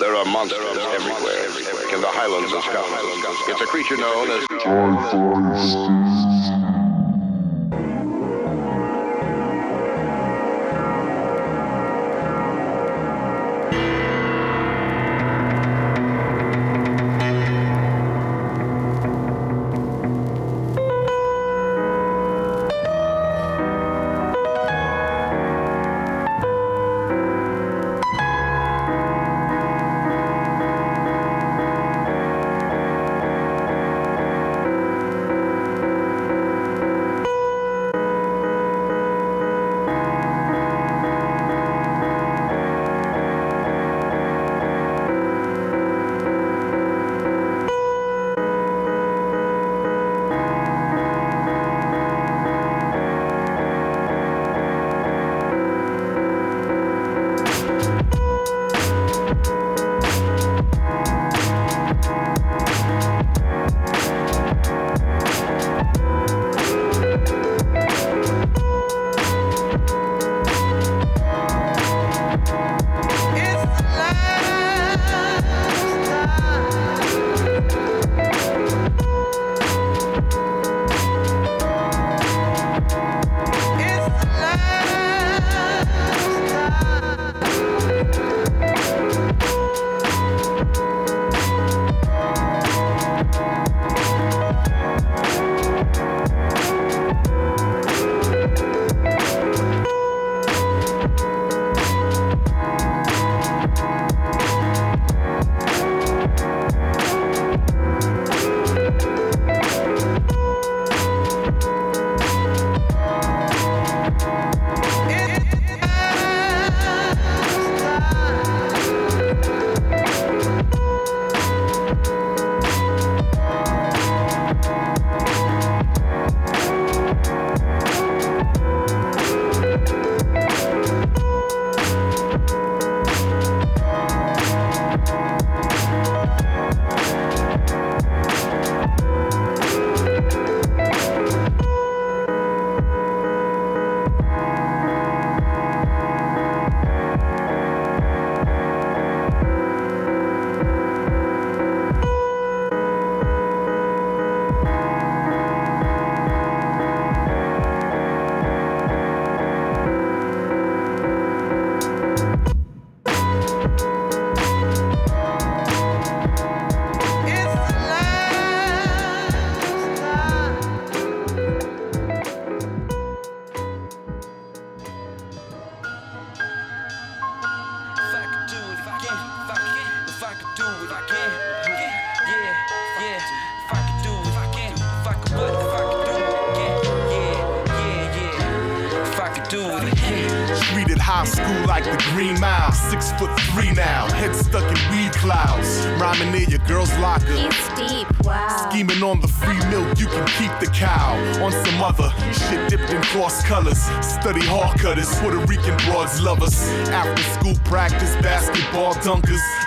There are monsters everywhere, in the highlands of Scotland. It's a creature known as.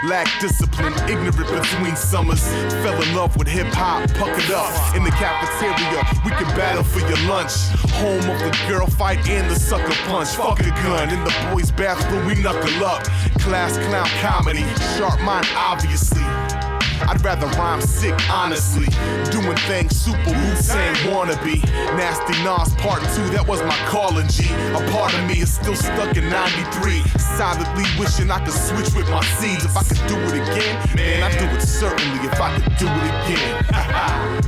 Lack discipline, ignorant between summers. Fell in love with hip hop, puckered up in the cafeteria. We can battle for your lunch. Home of the girl fight and the sucker punch. Fuck a gun in the boys' bathroom, we knuckle up. Class clown comedy, sharp mind, obviously. I'd rather rhyme sick, honestly. Doing things super Wu Tang wannabe. Nasty Nas part two, that was my calling G. A part of me is still stuck in 93. Silently wishing I could switch with my seeds. If I could do it again, man, I'd do it certainly if I could do it again.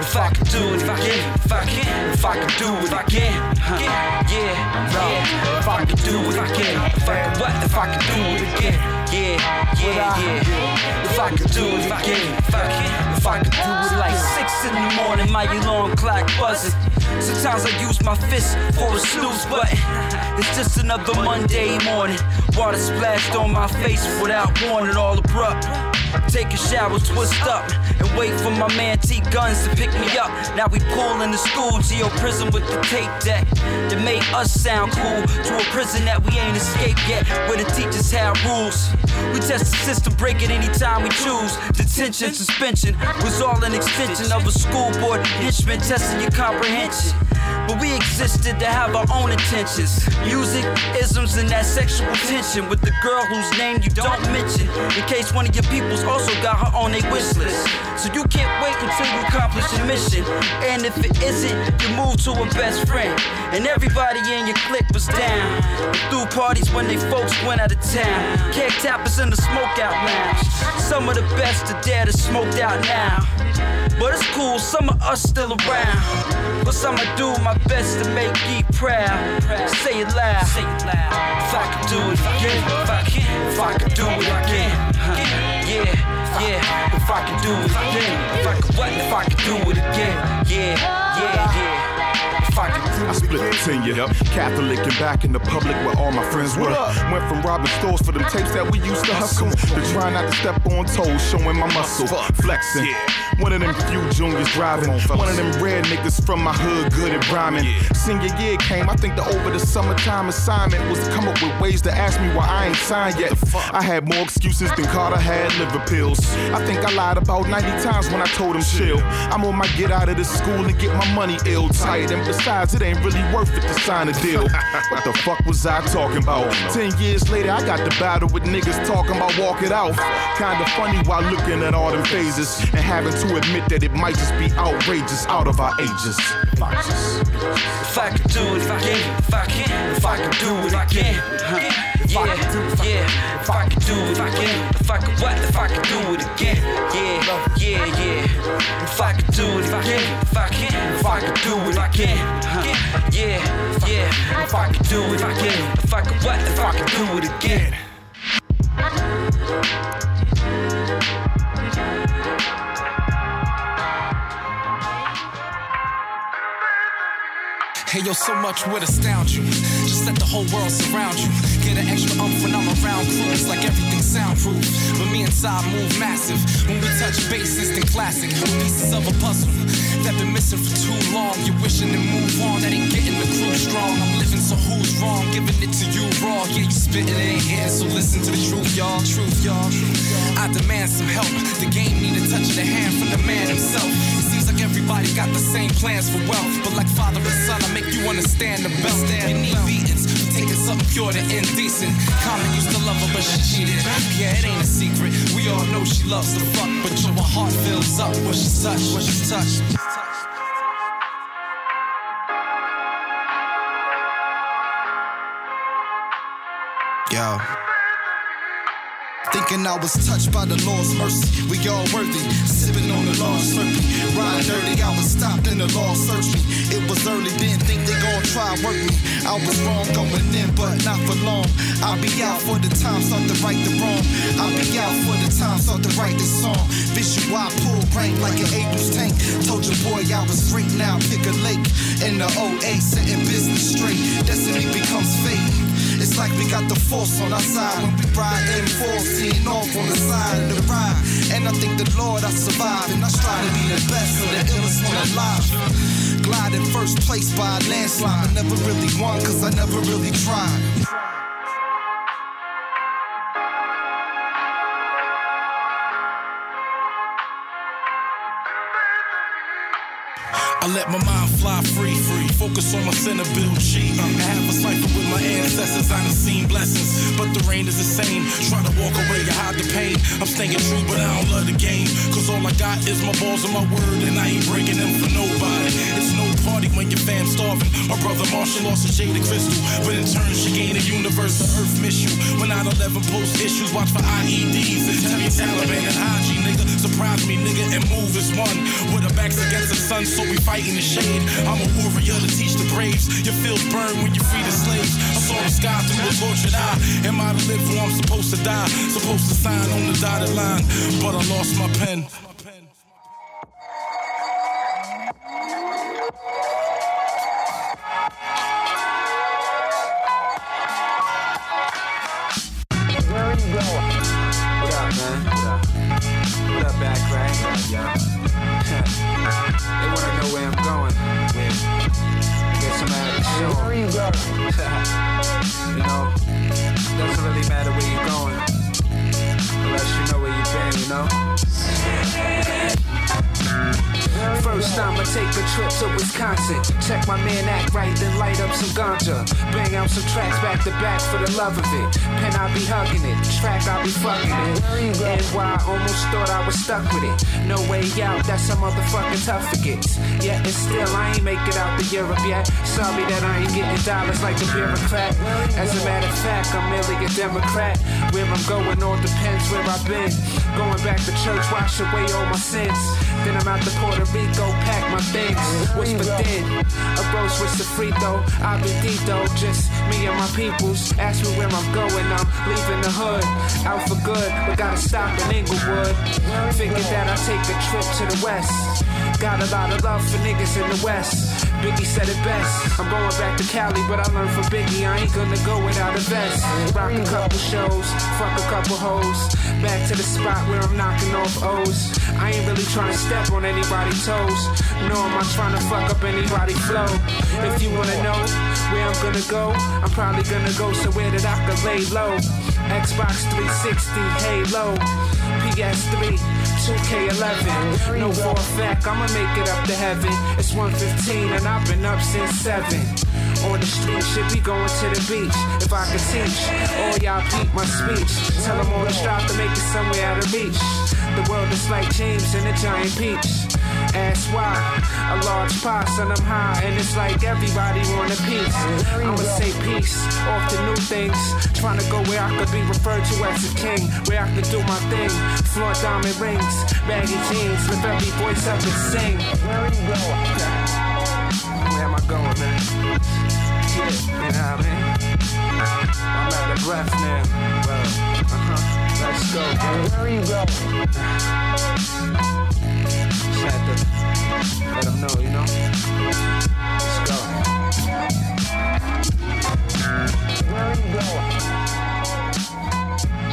if I could do it again, if I can, if I could do it again, yeah, yeah, If I could do it again, if I could what, if I could do it again, yeah, yeah, yeah. If I could do it again, if I can, if I could do it like six in the morning, my alarm clock buzzing. Sometimes I use my fist for a snooze button. It's just another Monday morning. Water splashed on my face without warning, all abrupt. Take a shower, twist up, and wait for my man T Guns to pick me up. Now we pull in the school your prison with the tape deck. That made us sound cool to a prison that we ain't escaped yet, where the teachers have rules. We test the system, break it anytime we choose. Detention, suspension was all an extension of a school board henchman testing your comprehension. But we existed to have our own intentions. Music, isms, and that sexual tension with the girl whose name you don't mention. In case one of your peoples also got her on a wish list. So you can't wait until you accomplish your mission. And if it isn't, you move to a best friend. And everybody in your clique was down. Through parties when they folks went out of town. Keg tappers in the smokeout lounge. Some of the best are dead are smoked out now. But it's cool, some of us still around. Cause I'ma do my best to make ye proud. Say it loud. If I could do it again, if I can, if I could do it again. Yeah, yeah. If I could do it again, if I could what? If I could do it again. Yeah, yeah, yeah. If I could I split the tenure. Catholic and back in the public where all my friends were. Went from robbing stores for them tapes that we used to hustle to trying not to step on toes, showing my muscle, flexing. One of them few juniors driving. One of them red niggas from my hood, good at rhyming. Senior year came, I think the over the summertime assignment was to come up with ways to ask me why I ain't signed yet. I had more excuses than Carter had liver pills. I think I lied about 90 times when I told him chill. I'm on my get out of this school and get my money ill tight. And besides, it ain't really worth it to sign a deal. what the fuck was I talking about? Ten years later, I got the battle with niggas talking about walk it out. Kinda funny while looking at all them phases and having to admit that it might just be outrageous out of our ages. If I could do it again, if I can, if I could do it again. Huh. Yeah, yeah. If I could do it again, if I could what? If I could do it again. Yeah, yeah, yeah. If I could do it again, if I can, if I could do it again. Yeah, yeah. If I could do it again, if I could what? If I could do it again. Hey yo, so much would astound you. Just let the whole world surround you. Get an extra umph when I'm around crews, like everything's soundproof. But me inside move massive. When we touch base, instant classic. Pieces of a puzzle that been missing for too long. You're wishing to move on, that ain't getting the crew strong. I'm living, so who's wrong? Giving it to you raw. Yeah, you spitting, it ain't hitting, so listen to the truth, y'all. Truth, y'all. I demand some help. The game need a touch of the hand from the man himself. Everybody got the same plans for wealth, but like father and son, I make you understand the belt. You need beatings taking something pure to indecent. Common used to love her, but she cheated. Yeah, it ain't a secret. We all know she loves to fuck, but your heart fills up when she's touched. When she's touched. Yo. Thinking I was touched by the Lord's mercy. We all worthy, sipping on the Lord's slurpee. Riding dirty, I was stopped and the law searched me. It was early, didn't think they gon' try work me. I was wrong going in, but not for long. I'll be out for the time, start to right the wrong. I'll be out for the time, start to write this song. Visual, I pull rank like an Abrams tank. Told your boy I was straight now, pick a lake. In the 08, setting business straight. Destiny becomes fate. It's like we got the force on our side when we ride in full, seeing off on the side of the ride. And I thank the Lord I survived, and I strive to be the best of the illest one alive. Glide in first place by a landslide. I never really won, cause I never really tried. I let my mind fly free, free. Focus on my center, build cheat. I have a cipher with my ancestors, I done seen blessings. But the rain is the same. Try to walk away to hide the pain. I'm staying true, but I don't love the game. Cause all I got is my balls and my word, and I ain't breaking them for nobody. It's no party when your fam's starving. My brother Marshall lost a shade of crystal, but in turn she gained a universe. The earth miss you. When 9-11 post issues, watch for IEDs and tell me Taliban and IG, nigga. Surprise me, nigga, and move as one. With our backs against the sun, so we fight in the shade. I'm a warrior to teach the braves. Your fields burn when you free the slaves. I saw the sky through a tortured eye. Am I to live where I'm supposed to die? Supposed to sign on the dotted line, but I lost my pen. I'll fucking it. And why I almost thought I was stuck with it. No way out, that's some motherfucking tough forgets. Yet and still, I ain't make it out to Europe yet. Sorry that I ain't getting dollars like a bureaucrat. As a matter of fact, I'm merely a Democrat. Where I'm going all depends where I've been. Going back to church, wash away all my sins. Then I'm out to Puerto Rico, pack my things. Whisper thin, a rose with the free throw. I'll be Dito, just me and my peoples. Ask me where I'm going, I'm leaving the hood. Out for good, but gotta stop in Inglewood. Figured that I'd take a trip to the west. Got a lot of love for niggas in the west. Biggie said it best. I'm going back to Cali, but I learned from Biggie. I ain't gonna go without a vest. Rock a couple shows, fuck a couple hoes. Back to the spot where I'm knocking off O's. I ain't really trying to step on anybody's toes. No, I'm not trying to fuck up anybody's flow. If you wanna know where I'm gonna go, I'm probably gonna go somewhere that I can lay low. Xbox 360, Halo, PS3, 2K11. No for a fact, I'ma make it up to heaven. It's 115 and I've been up since 7. On the street, should be going to the beach. If I could teach, all y'all peep my speech. Tell them on the strive to make it somewhere out of reach. The world is like James and a giant peach. Ask why, a large pie, son, I'm high, and it's like everybody want a piece. I'ma say peace, off to new things. Trying to go where I could be referred to as a king, where I could do my thing. Floor diamond rings, baggy jeans, lift every voice up and sing. Where am I going, man? Yeah, you know what I mean? I'm out of breath now. Well, uh-huh. Let's go. Where are you going? Had to let them know, you know? Let's go. Where are you going?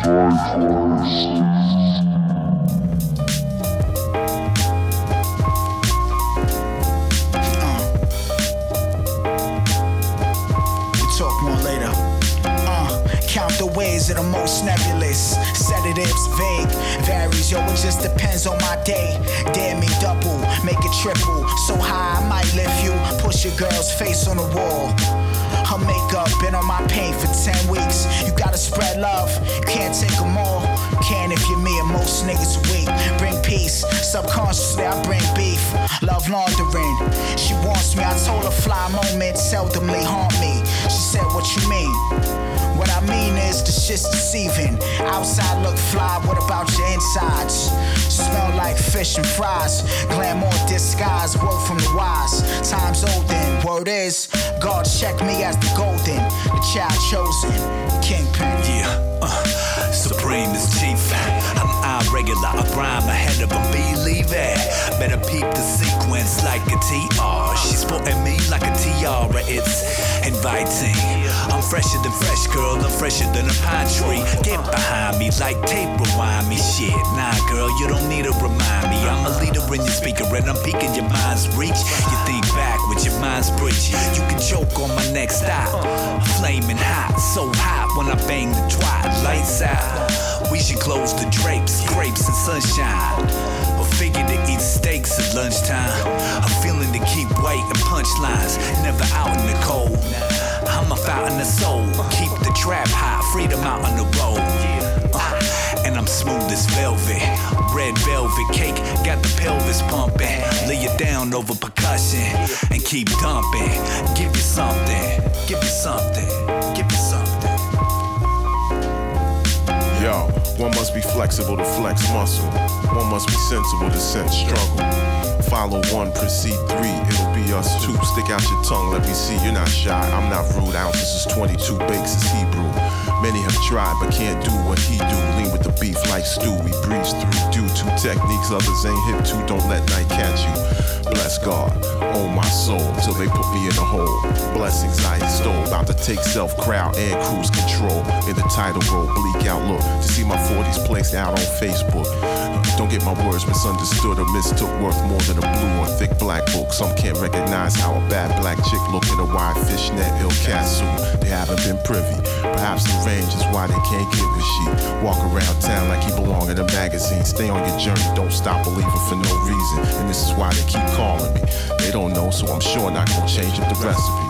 We'll the ways are most nebulous. Sedatives vague, varies, yo, it just depends on my day. Dare me double, make it triple. So high, I might lift you. Push your girl's face on the wall. Her makeup been on my paint for 10 weeks. You gotta spread love, can't take them all. Can if you're me and most niggas weak. Bring peace, subconsciously I bring beef. Love laundering, she wants me. I told her fly moments seldomly haunt me. She said, What you mean? What I mean is the shit's deceiving. Outside look fly, what about your insides? Smell like fish and fries. Glamour disguise, word from the wise. Time's olden, word is, God check me as the golden, the child chosen, kingpin. Yeah, uh, Supreme is chief. I'm irregular, I rhyme ahead of a believe it. Better peep the sequence like a TR. She's sporting me like a tiara, it's inviting. I'm fresher than fresh, girl, I'm fresher than a pine tree. Get behind me like tape rewind me, shit. Nah, girl, you don't need to remind me. I'm a leader in your speaker and I'm peeking your mind's reach. You think back with your mind's breach. You can choke on my next stop. Flaming hot, so hot when I bang the twat. Lights out. We should close the drapes, grapes and sunshine. Or figure to eat steaks at lunchtime. A feeling to keep weight and punchlines. Never out in the cold. A fountain of soul. Keep the trap high, freedom out on the road. Uh, and I'm smooth as velvet. Red velvet cake, got the pelvis pumping. Lay it down over percussion and keep dumping. Give you something, give you something, give you something. Yo, one must be flexible to flex muscle. One must be sensible to sense struggle. Follow one, proceed three. It'll be us two. Stick out your tongue, let me see you're not shy. I'm not rude. Ounces is 22, bakes is Hebrew. Many have tried but can't do what he do. Lean with the beef like stew. We breeze through due to techniques others ain't hip to. Don't let night catch you. Bless God, oh my soul, till they put me in a hole. Blessings I extol, about to take self crowd and cruise control. In the title role, bleak outlook. To see my 40s placed out on Facebook. Don't get my words misunderstood or mistook worth more than a blue or thick black book. Some can't recognize how a bad black chick look in a wide fishnet ill cat suit. They haven't been privy. Perhaps the range is why they can't get with she. Walk around town like he belong in a magazine. Stay on your journey, don't stop believing for no reason. And this is why they keep calling me. They don't know, so I'm sure not gonna change up the recipe.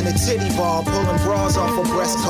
Strippers in a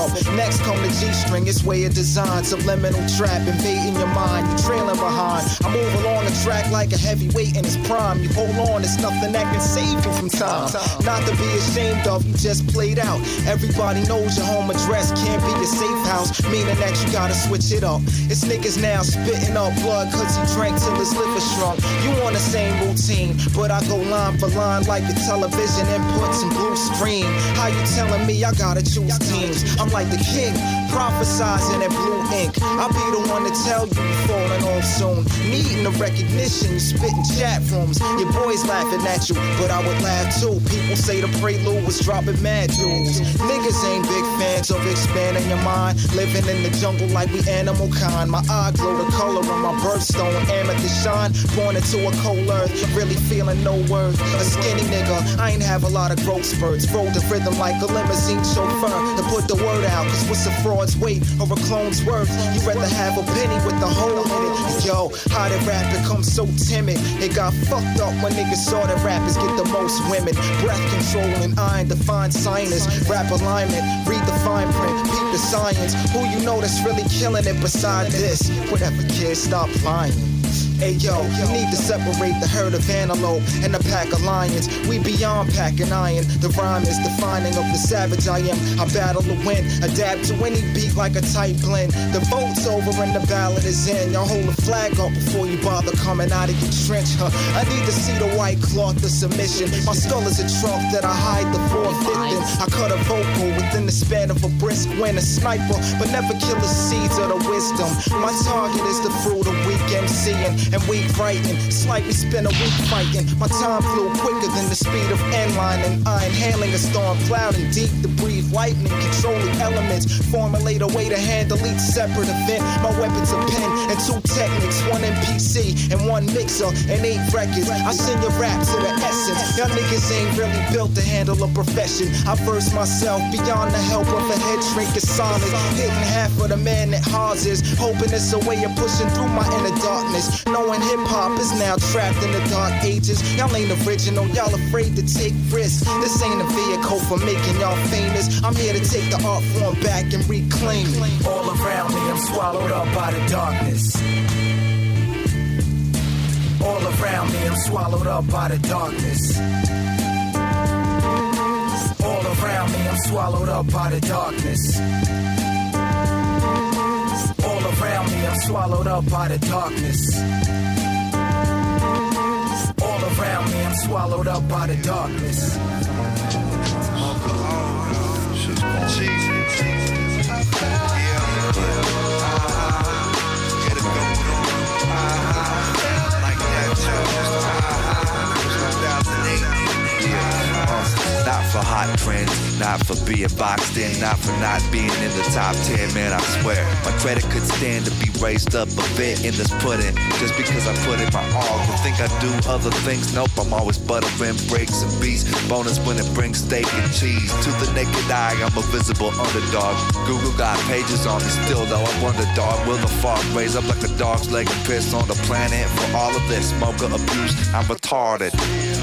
a. Next come the G string, it's way of design, subliminal trap, invading your mind, you trailing behind. I move along the track like a heavyweight in its prime. You hold on, it's nothing that can save you from time. Not to be ashamed of, you just played out. Everybody knows your home address can't be your safe house, meaning that you gotta switch it up. It's niggas now spitting up blood cause he drank till his liver shrunk. You on the same routine, but I go line for line like your television inputs and blue screen. How you telling me I gotta choose teams? I'm like the king, prophesizing in blue ink. I'll be the one to tell you you're falling off soon. Needing the recognition, you spitting chat rooms. Your boys laughing at you, but I would laugh too. People say the prelude was dropping mad dudes. Niggas ain't big fans of expanding your mind. Living in the jungle like we animal kind. My eye glow the color of my birthstone. Amethyst shine, born into a cold earth. Really feeling no worth. A skinny nigga, I ain't have a lot of growth spurts. Roll the rhythm like a limousine chauffeur. To put the word out, cause what's a fraud's weight or a clone's worth? You'd rather have a penny with the hole in it. Yo, how did rap become so timid? It got fucked up when niggas saw that rappers get the most women. Breath control and iron defined sinus. Rap alignment, read the fine print, peep the science. Who you know that's really killing it beside this? Whatever, kid, stop lying. Hey yo, you need to separate the herd of antelope and the pack of lions. We beyond pack and iron. The rhyme is defining of the savage I am. I battle to win, adapt to any beat like a tight blend. The vote's over and the ballot is in. Y'all hold the flag up before you bother coming out of your trench. Huh? I need to see the white cloth of submission. My skull is a trunk that I hide the fourth in. I cut a vocal within the span of a brisk win. A sniper, but never kill the seeds of the wisdom. My target is the fruit of weak MCing and weak writing. Slightly spend a week fighting. My time flew quicker than the speed of N-line and I inhaling a storm cloud and deep to breathe lightning, controlling elements. Formulate a way to handle each separate event. My weapon's a pen and two techniques, one MPC and one mixer and eight records. I send your rap to the essence. Y'all niggas ain't really built to handle a profession. I verse myself beyond the help of a head shrink is sonic. Hitting half of the man that hauses, hoping it's a way of pushing through my inner darkness. Knowing hip hop is now trapped in the dark ages. Y'all ain't original, y'all afraid to take risks. This ain't a vehicle for making y'all famous. I'm here to take the art form back and reclaim it. All around me, I'm swallowed up by the darkness. All around me, I'm swallowed up by the darkness. All around me, I'm swallowed up by the darkness. Around me, I'm swallowed up by the darkness. All around me, I'm swallowed up by the darkness. For hot trends, not for being boxed in, not for not being in the top 10, man, I swear. My credit could stand to be raised up a bit in this pudding, just because I put in my all. You think I do other things? Nope, I'm always buttering breaks and beats. Bonus when it brings steak and cheese. To the naked eye, I'm a visible underdog. Google got pages on me still, though I wonder, dog, will the fog raise up like a dog's leg and piss on the planet? For all of this smoker abuse, I'm retarded,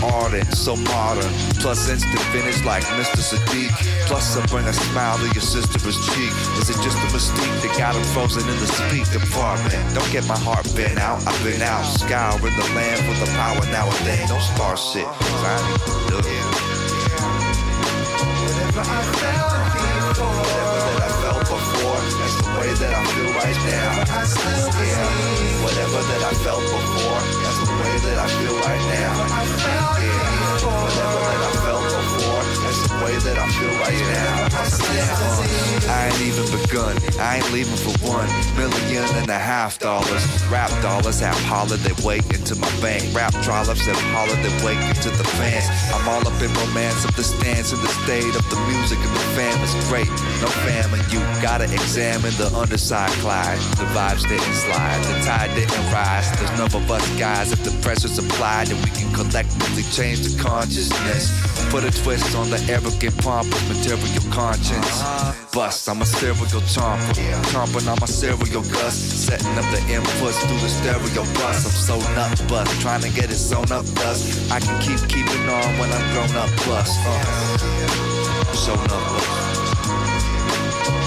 ardent, so modern. Plus instant finish just like Mr. Sadiq. Plus, I bring a smile to your sister's cheek. Is it just a mistake that got him frozen in the speak department? Don't get my heart bent out. I've been out scouring the land for the power nowadays. Don't start shit, cause I look. Whatever I whatever that I felt before, that's the way that I feel right now. I still yeah. Whatever that I felt before, that's the way that I feel right now. I felt yeah. Whatever that I felt way that I feel right now. Uh, I ain't even begun. I ain't leaving for one million and a half dollars. Rap dollars have holiday wake into my bank. Rap trollops have holiday wake into the fans. I'm all up in romance of the stance and the state of the music and the fam is great. No famine, you gotta examine the underside Clyde, The vibes didn't slide, the tide didn't rise. There's none of us guys. If the pressure's applied, then we can collectively change the consciousness. Put a twist on the era arrogant pompous material conscience. Bust, I'm a serial chomper. Chomping on my cereal gust. Setting up the inputs through the stereo bus. I'm so nut bust. Trying to get it sewn up thus. I can keep keeping on when I'm grown up plus. Uh, so nut bust.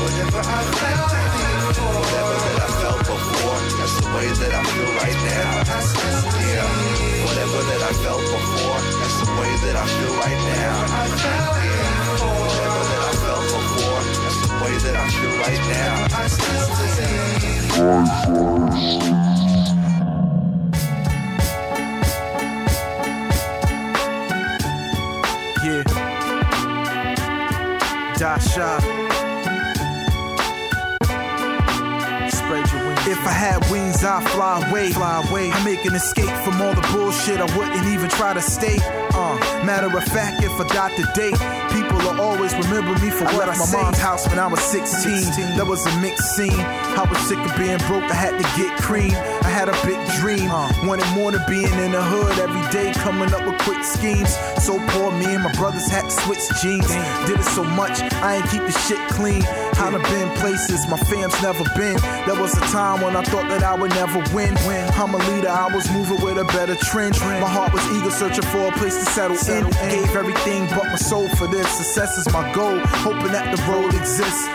Whatever I felt before. Whatever that I felt before. That's the way that I feel right now. Yeah. Whatever that I felt before. That I feel right now. Yeah. Whatever that I felt before. The way that I feel right now. Yeah. Dasha. Spread your wings. If I had wings, I'd fly away. Fly away. I make an escape from all the bullshit. I wouldn't even try to stay. Uh, matter of fact, if I got the date, people will always remember me for I what I my say. mom's house when I was 16. That was a mixed scene. I was sick of being broke. I had to get cream. I had a big dream. Wanted more than being in the hood every day, coming up with quick schemes. So poor, me and my brothers had to switch jeans. Did it so much, I ain't keep the shit clean. I'd have been places my fam's never been. There was a time when I thought that I would never win. I'm a leader, I was moving with a better trend. My heart was eager, searching for a place to settle Gave everything but my soul for this. Success is my goal, hoping that the road exists.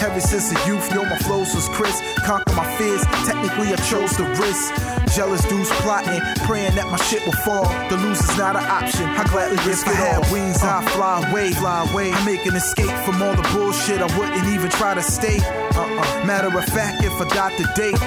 Ever since a youth, yo, my flows was crisp. Conquer my fears, technically I chose the risk. Jealous dudes plotting, praying that my shit will fall. The lose is not an option. I gladly risk it all. wings, I uh. fly away, fly away. I make an escape from all the bullshit. I wouldn't even try to stay. Uh-uh. Matter of fact, if I got the date,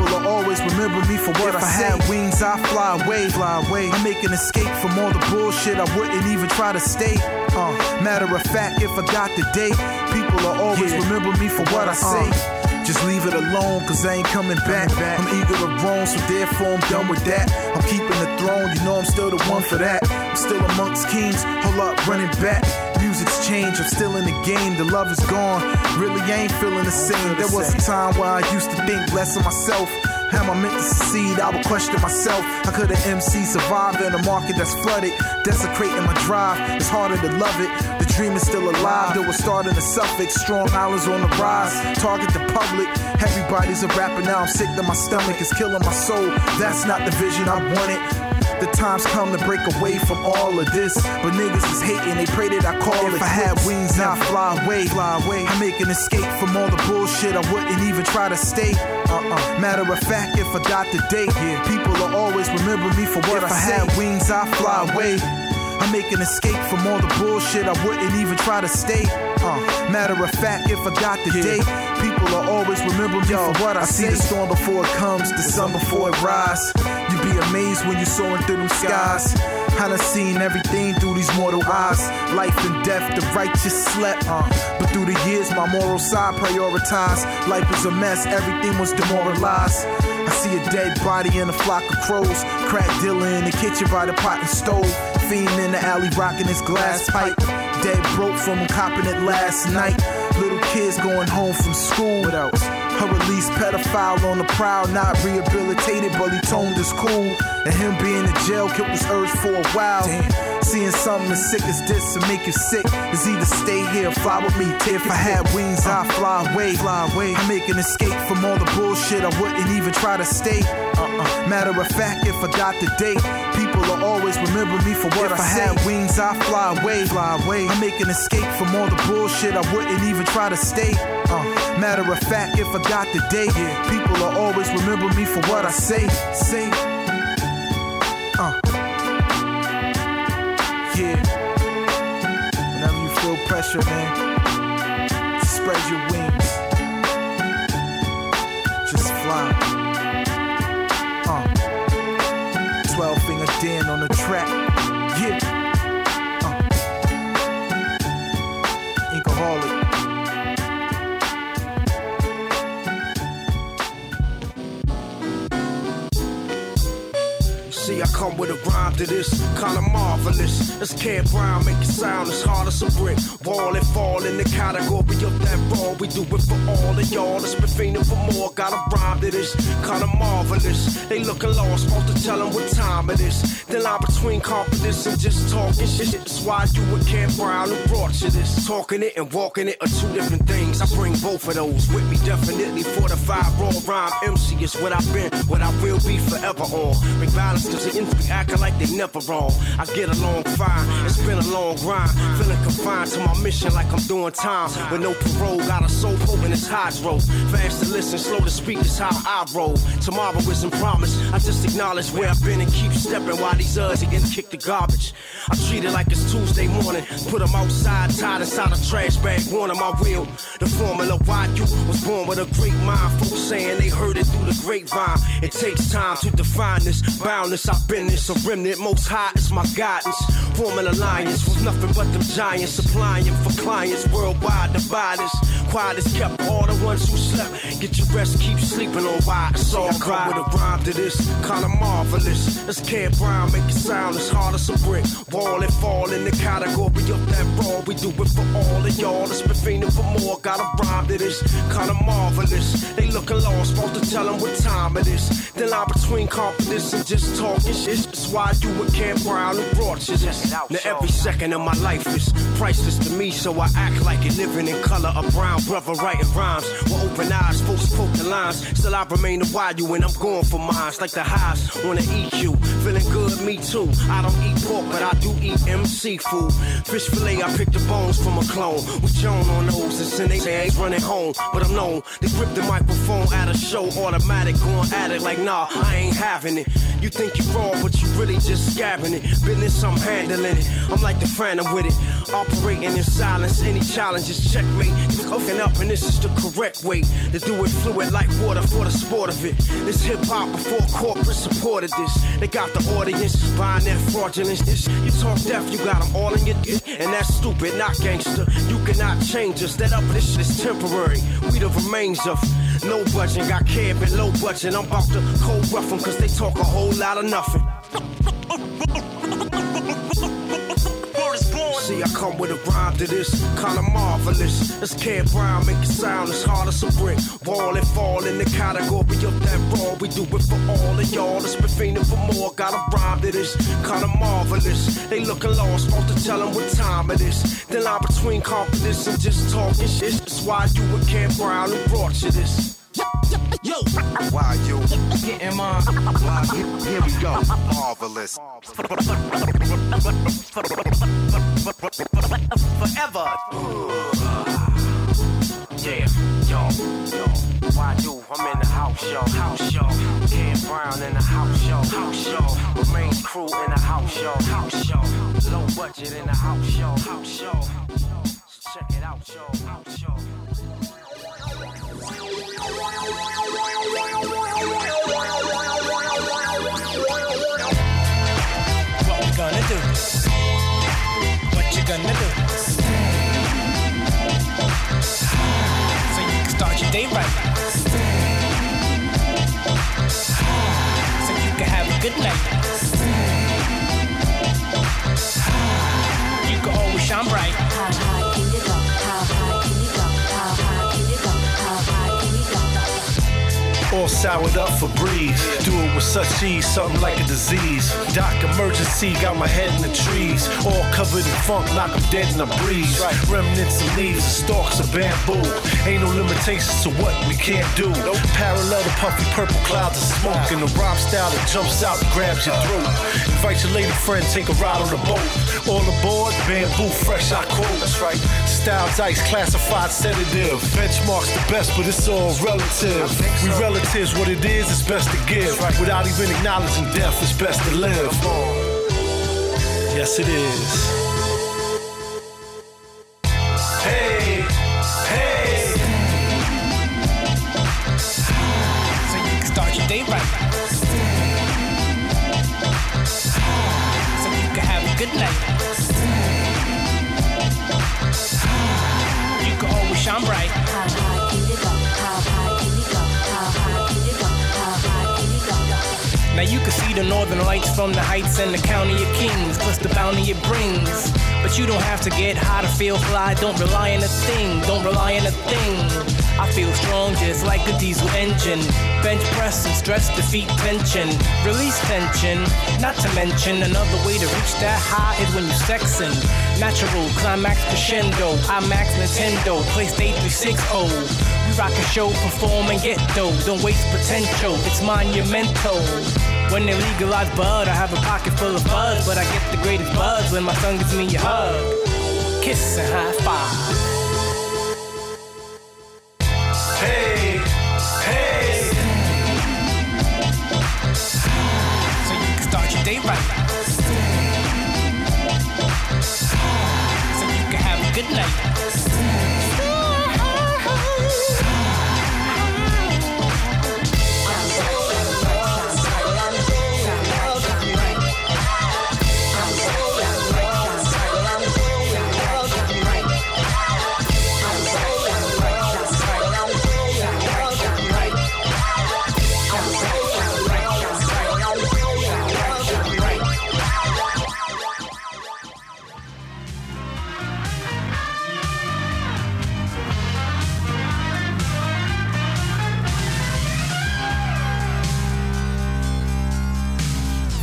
people will always remember me for what If I, I say. had wings, I fly away, fly away. I make an escape from all the bullshit. I wouldn't even try to stay. Uh, matter of fact, if I got the date, people will always remember me for what I say. Just leave it alone, cause I ain't coming back. I'm eager to roam, so therefore I'm done with that. I'm keeping the throne, you know I'm still the one for that. I'm still amongst kings, hold up, running back. Music's changed, I'm still in the game, the love is gone. Really ain't feeling the same. There was a time where I used to think less of myself. Am I meant to succeed? I would question myself. How could an MC survive in a market that's flooded? Desecrating my drive, it's harder to love it. The dream is still alive, though it's starting to suffix. Strong islands on the rise, target the public. Everybody's a rapper now, I'm sick to my stomach, it's killing my soul. That's not the vision I wanted. The time's come to break away from all of this. But niggas is hating, they pray that I call if it. If I had wings, I'd fly away, fly away. I make an escape from all the bullshit, I wouldn't even try to stay. Uh-uh. Matter of fact, if I got the date, yeah, people will always remember me for what If I, I say. had wings, I'd fly away. I make an escape from all the bullshit, I wouldn't even try to stay. Uh, matter of fact, if I got the date, people will always remember me for what I, see. The storm before it comes, the sun before it rise. You'd be amazed when you're soaring through them skies. I done seen everything through these mortal eyes. Life and death, the righteous slept. Uh, but through the years, my moral side prioritized. Life was a mess, everything was demoralized. I see a dead body in a flock of crows. Crack dealer in the kitchen by the pot and stove. Fiend in the alley rocking his glass pipe. Dead broke from copping it last night. Little kids going home from school. What else? A released pedophile on the prowl, not rehabilitated, but he toned his cool. And him being in jail killed his urge for a while. Seeing something as sick as this to make you sick is either stay here fly with me. If I had wings, I'd fly away. Fly away. I make an escape from all the bullshit. I wouldn't even try to stay. Uh-uh. Matter of fact, if I got the date, people will always remember me for what If I I say. had wings, I fly away. Fly away. I make an escape from all the bullshit. I wouldn't even try to stay. Uh, matter of fact, if I got the date, people will always remember me for what I say. Say. Uh. Yeah. Whenever you feel pressure, man, spread your wings. Just fly. Dan on the track. Yeah. Uh. Inkaholic. Come with a rhyme to this, kinda marvelous. This Ken Brown make it sound as hard as a brick. Wall and fall in the category of that raw. We do it for all of y'all that's been fiending for more. Got a rhyme to this, kinda marvelous. They looking lost, supposed to tell them what time it is. The line between confidence and just talking shit. That's why you and Ken Brown who brought you this. Talking it and walking it are two different things. I bring both of those with me, definitely fortified raw rhyme. MC is what I've been, what I will be forever on. Big balance cause the industry acting like they never wrong. I get along fine, it's been a long grind. Feeling confined to my mission like I'm doing time. With no parole, got a soul potent as hydro. Fast to listen, slow to speak is how I roll. Tomorrow isn't promised, I just acknowledge where I've been and keep stepping while these others getting kick the garbage. I treat it like it's Tuesday morning, put them outside, tied inside a trash bag, on my wheel. The formula why you was born with a great mind. Folks saying they heard it through the grapevine. It takes time to define this boundless. I've been this a remnant, most high is my guidance. Forming alliance with nothing but them giants supplying for clients worldwide. The virus, quiet is kept. All the ones who slept, get your rest, keep sleeping on why it's all right. With a rhyme to this, kinda marvelous. Let's Ken Brown make it sound as hard as a brick. Wall and fall in the category of that raw. We do it for all of y'all that's been fiending for more. Got a rhyme to this, kinda marvelous. They looking lost, supposed to tell them what time it is. The line between confidence and just talking shit. That's why you and Ken Brown who brought you this. Now every second of my life is priceless to me, so I act like it living in color. A brown brother writing rhymes with open eyes, folks poke the lines. Still I remain a you and I'm going for mines like the highs on the EQ. Feeling good, me too. I don't eat pork, but I do eat MC food. Fish fillet, I pick the bones from a clone. With Joan on those, and send they say ain't running home. But I'm known, they grip the microphone at a show, automatic, going at it like nah, I ain't having it. You think you're wrong, but you really just scabbing it. Business, I'm handling it. I'm like the phantom with it. Operating in silence, any challenges, checkmate. cooking up, and this is the correct way to do it fluid like water for the sport of it. This hip hop before corporate supported this. They got the audience buying that fraudulence. This, you talk deaf, you got them all in your dick. And that's stupid, not gangster. You cannot change us. That up, this shit is temporary. We the remains of no budget. Got cab and low budget. I'm about to cold rough them cause they talk a whole lot of nothing. See, I come with a rhyme to this, kinda marvelous. This Ken Brown make it sound as hard as a brick. Wall and fall in the category of that raw. We do it for all of y'all that's been fiending for more. Got a rhyme to this, kinda marvelous. They looking lost, supposed to tell them what time it is. The line between confidence and just talking shit. That's why you and Ken Brown brought you this. Yo, why you getting mine? Why, here, here we go. Marvelous. Forever. Yeah, yo, yo. Why you? I'm in the house, yo, house, yo. Ken Brown in the house, yo, house, yo. Remains crew in the house, yo, house, yo. Low budget in the house, yo, house, yo. Check it out, yo, house, yo. Gonna do? So you can start your day right. So you can have a good night. You can always shine bright. All soured up for breeze. Do it with such ease, something like a disease. Doc emergency, got my head in the trees. All covered in funk, knock 'em dead in a breeze. Remnants of leaves and stalks of bamboo. Ain't no limitations to what we can't do. Parallel to puffy purple clouds of smoke. And the rhyme style that jumps out and grabs your throat. Invite your lady friend, take a ride on the boat. All aboard, bamboo fresh, I quote. That's right. Styles ice, classified sedative. Benchmarks the best, but it's all relative. We relatives, what it is, it's best to give. Without even acknowledging death, it's best to live. Yes, it is. Now you can see the northern lights from the heights and the county of kings, plus the bounty it brings. But you don't have to get high to feel fly. Don't rely on a thing, don't rely on a thing. I feel strong just like a diesel engine. Bench press and stress defeat tension. Release tension, not to mention another way to reach that high is when you sexin'. Natural climax crescendo. IMAX Nintendo, PlayStation 360. We rock a show, perform and get dough. Don't waste potential, it's monumental. When they legalize bud, I have a pocket full of buzz, but I get the greatest buzz when my son gives me a hug. Kiss and high five. Hey, hey. So you can start your day right. So you can have a good night.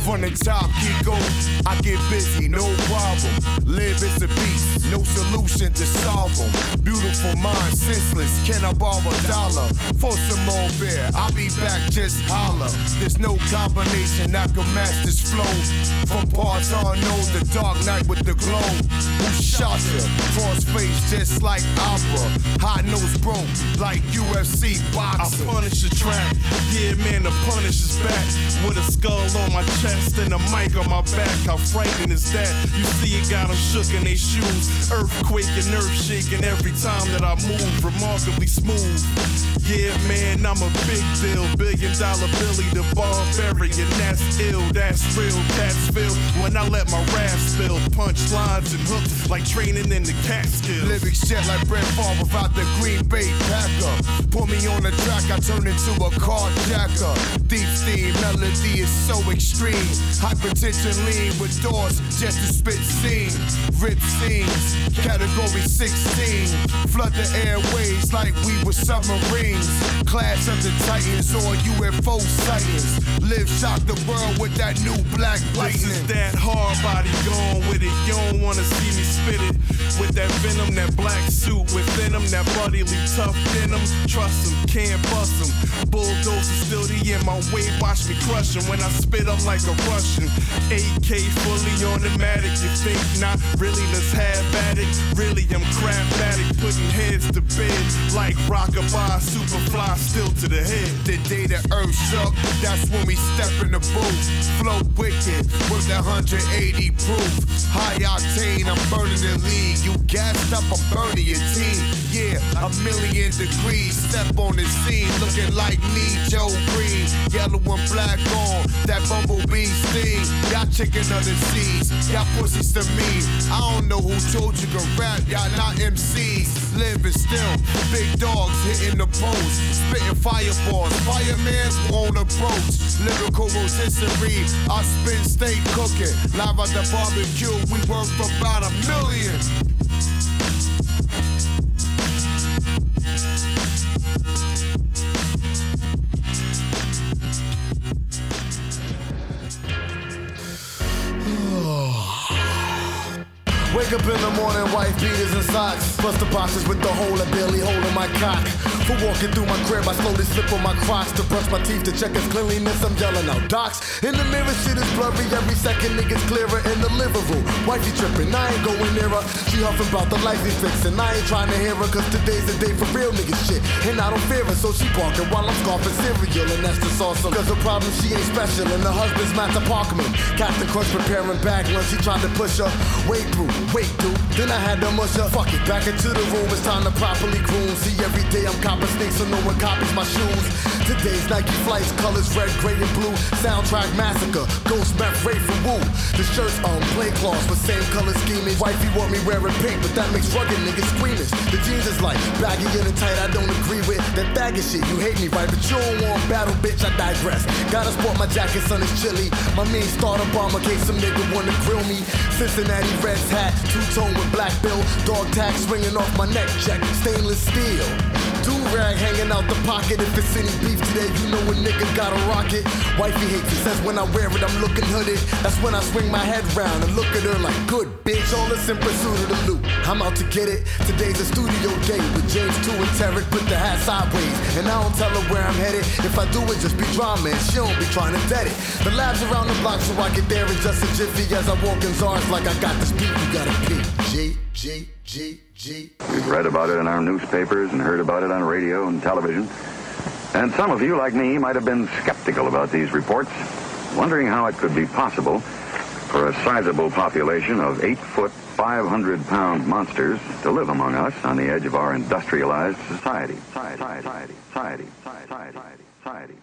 From the top, get going. I get busy, no problem. Live is a beast, no solution to solve them. Beautiful mind, senseless. Can I borrow a dollar for some more beer? I'll be back, just holler. There's no combination that can match this flow. From parts unknown, the dark night with the glow. Who shot you? Cross face just like opera. Hot nose broke like UFC boxing. I punish the track. Yeah, man, the punish is back. With a skull on my chest and a mic on my back. How frightening is that? You see, it got them shook in their shoes. Earthquake and earth shaking every time that I move. Remarkably smooth. Yeah, man, I'm a big deal. Billion dollar Billy the barbarian. That's ill, that's real, that's feel. When I let my rap spill, punch lines and hooks like training in the Catskills. Lyrics jet like Brett Favre without the Green Bay Packer. Put me on the track, I turn into a carjacker. Deep steam melody is so extreme. Hypertension lean with doors just to spit scene. Rip scenes, category 16. Flood the airways like we were submarines. Clash of the Titans or UFO sightings. Live shock the world with that new black This is that hard body going with it. You don't wanna see me spit it. With that venom, that black suit within him, that bodily tough denim. Trust him, can't bust him. Bulldozer still the in my way, watch me crush him. When I spit, I'm like a AK fully automatic. You think not? Really, let's have at it. Really, I'm crap addict, putting heads to bed like rockabye, superfly, still to the head. The day the earth shook, that's when we step in the booth. Flow wicked with that 180 proof. High octane, I'm burning the league. You gassed up, I'm burning your team. Yeah, a million degrees. Step on the scene, looking like me, Joe Greene. Yellow and black on that bumblebee sting. Y'all chicken of the seas, y'all pussies to me. I don't know who told you to rap, y'all not MCs. Living still, big dogs hitting the post, spitting fireballs. Fireman's won't approach. Lyrical rotisserie, I spin steak cooking. Live at the barbecue, we for about a million. Wake up in the morning, white beaters and socks. Bust the boxes with the hole and barely holding my cock. For walking through my crib, I slowly slip on my crocs to brush my teeth to check his cleanliness. I'm yelling out docs. In the mirror, shit is blurry. Every second, niggas clearer in the living room. Wifey tripping, I ain't going near her. She huffing about the life we fixing. I ain't trying to hear her, cause today's the day for real niggas shit. And I don't fear her, so she barking while I'm scarfing cereal. And that's just awesome. Cause the problem, she ain't special. And the husband's Matt Parkman. Captain Crunch preparing bag lunch. He tried to push her Wait through. Wait, dude, then I had to mush up. Fuck it, back into the room. It's time to properly groom. See, every day I'm copping snakes so no one copies my shoes. Today's Nike flights, colors red, gray, and blue. Soundtrack massacre, ghost meth, Ray from Wu. The shirts on plain cloths with same color scheming. Wifey want me wearing pink, but that makes rugged niggas screaming. The jeans is like baggy and tight, I don't agree with. That baggy shit, you hate me, right? But you don't want battle, bitch, I digress. Gotta sport my jacket, son, it's chilly. My mean starter bomber, case some nigga wanna grill me. Cincinnati Reds hat, two tone with black bill. Dog tag swinging off my neck, check, stainless steel. Do rag hanging out the pocket. If it's any beef today, you know a nigga got a rocket. Wifey hates it, says when I wear it, I'm looking hooded. That's when I swing my head round and look at her like, good bitch, all this in pursuit of the loot. I'm out to get it. Today's a studio day with James 2 and Tarek. Put the hat sideways, and I don't tell her where I'm headed. If I do it, just be drama, and she don't be trying to dead it. The lab's around the block, so I get there in just a jiffy as I walk in Zars like I got this beat. You gotta pee. G, G, G, G. We've read about it in our newspapers and heard about it on radio and television. And some of you, like me, might have been skeptical about these reports, wondering how it could be possible for a sizable population of 8 foot, 500 pound monsters to live among us on the edge of our industrialized society. Society, society, society, society.